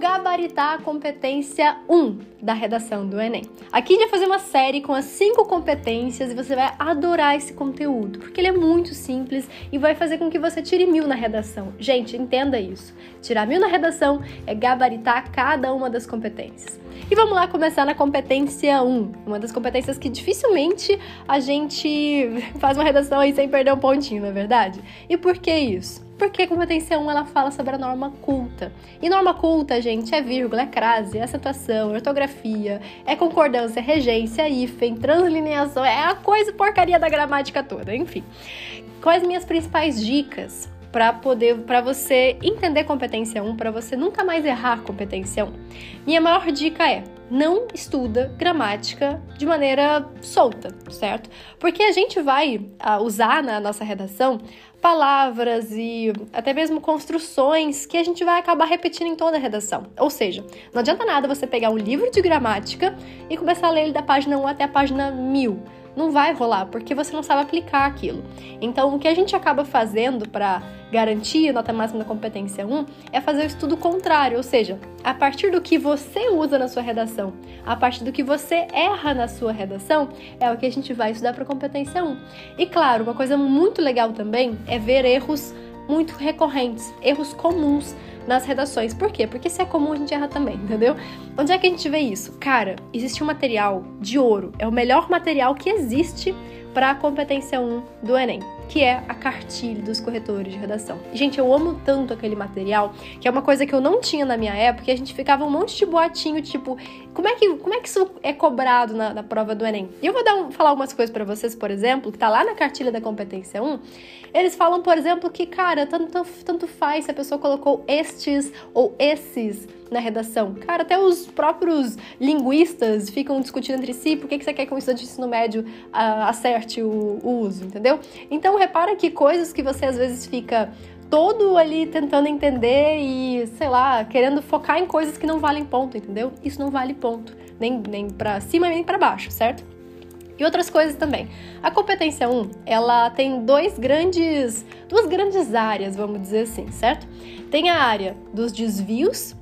Gabaritar a competência 1 da redação do Enem. Aqui a gente vai fazer uma série com as cinco competências e você vai adorar esse conteúdo, porque ele é muito simples e vai fazer com que você tire mil na redação. Gente, entenda isso. Tirar mil na redação é gabaritar cada uma das competências. E vamos lá começar na competência 1, uma das competências que dificilmente a gente faz uma redação aí sem perder um pontinho, não é verdade? E por que isso? Porque a competência 1 ela fala sobre a norma culta. E norma culta, gente, é vírgula, é crase, é acentuação, é ortografia, é concordância, é regência, é hífen, translineação, é a coisa porcaria da gramática toda, enfim. Quais minhas principais dicas para poder para você entender competência 1, para você nunca mais errar competência 1. Minha maior dica é: não estuda gramática de maneira solta, certo? Porque a gente vai uh, usar na nossa redação palavras e até mesmo construções que a gente vai acabar repetindo em toda a redação. Ou seja, não adianta nada você pegar um livro de gramática e começar a ler ele da página 1 até a página 1000 não vai rolar, porque você não sabe aplicar aquilo. Então, o que a gente acaba fazendo para garantir a nota máxima da competência 1 é fazer o estudo contrário, ou seja, a partir do que você usa na sua redação, a partir do que você erra na sua redação, é o que a gente vai estudar para competência 1. E claro, uma coisa muito legal também é ver erros muito recorrentes, erros comuns nas redações. Por quê? Porque se é comum a gente erra também, entendeu? Onde é que a gente vê isso? Cara, existe um material de ouro, é o melhor material que existe para a competência 1 do Enem, que é a cartilha dos corretores de redação. Gente, eu amo tanto aquele material, que é uma coisa que eu não tinha na minha época, e a gente ficava um monte de boatinho, tipo, como é que, como é que isso é cobrado na, na prova do Enem? E eu vou um, falar algumas coisas para vocês, por exemplo, que tá lá na cartilha da competência 1. Eles falam, por exemplo, que, cara, tanto, tanto faz se a pessoa colocou estes ou esses na redação. Cara, até os próprios linguistas ficam discutindo entre si por que, que você quer que um estudante de ensino médio uh, acerte o, o uso, entendeu? Então, repara que coisas que você às vezes fica todo ali tentando entender e, sei lá, querendo focar em coisas que não valem ponto, entendeu? Isso não vale ponto, nem, nem para cima nem para baixo, certo? E outras coisas também. A competência 1, ela tem dois grandes, duas grandes áreas, vamos dizer assim, certo? Tem a área dos desvios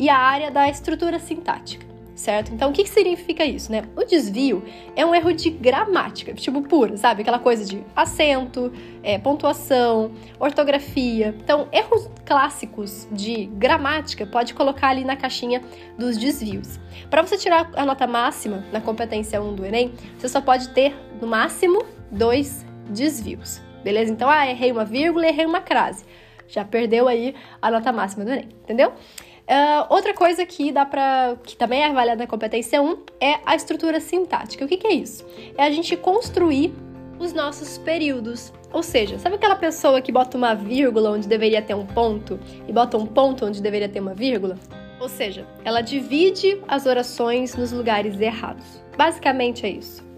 e a área da estrutura sintática, certo? Então, o que, significa isso, né? O desvio é um erro de gramática, tipo puro, sabe? Aquela coisa de acento, é, pontuação, ortografia. Então, erros clássicos de gramática pode colocar ali na caixinha dos desvios. Para você tirar a nota máxima na competência 1 do Enem, você só pode ter, no máximo, dois desvios. Beleza? Então, ah, errei uma vírgula, errei uma crase. Já perdeu aí a nota máxima do Enem, entendeu? Uh, outra coisa que dá para que também é avaliada na competência 1 é a estrutura sintática. O que, que é isso? É a gente construir os nossos períodos. Ou seja, sabe aquela pessoa que bota uma vírgula onde deveria ter um ponto e bota um ponto onde deveria ter uma vírgula? Ou seja, ela divide as orações nos lugares errados. Basicamente é isso.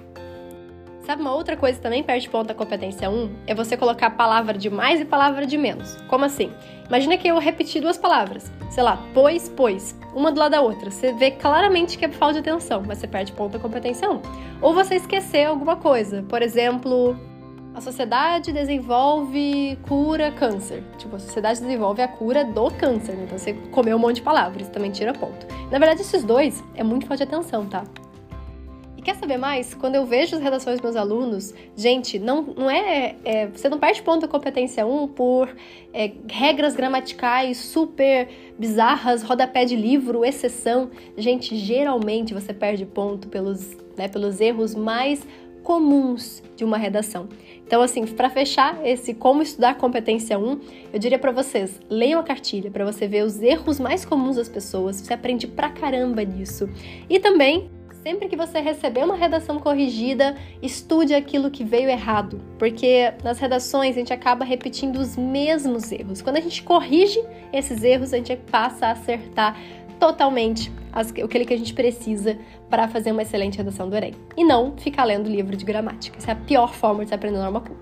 Sabe uma outra coisa que também perde ponto da competência 1? É você colocar palavra de mais e palavra de menos. Como assim? Imagina que eu repeti duas palavras. Sei lá, pois, pois. Uma do lado da outra. Você vê claramente que é falta de atenção, mas você perde ponto da competência 1. Ou você esquecer alguma coisa. Por exemplo, a sociedade desenvolve cura câncer. Tipo, a sociedade desenvolve a cura do câncer. Então você comeu um monte de palavras, também tira ponto. Na verdade, esses dois é muito falta de atenção, tá? Quer saber mais? Quando eu vejo as redações dos meus alunos, gente, não, não é, é Você não perde ponto da competência 1 por é, regras gramaticais super bizarras, rodapé de livro, exceção. Gente, geralmente você perde ponto pelos, né, pelos erros mais comuns de uma redação. Então, assim, para fechar esse como estudar competência 1, eu diria para vocês, leiam a cartilha para você ver os erros mais comuns das pessoas, você aprende pra caramba nisso. E também Sempre que você receber uma redação corrigida, estude aquilo que veio errado, porque nas redações a gente acaba repetindo os mesmos erros. Quando a gente corrige esses erros, a gente passa a acertar totalmente aquele que a gente precisa para fazer uma excelente redação do Enem. E não ficar lendo livro de gramática. Essa é a pior forma de se aprender norma culta.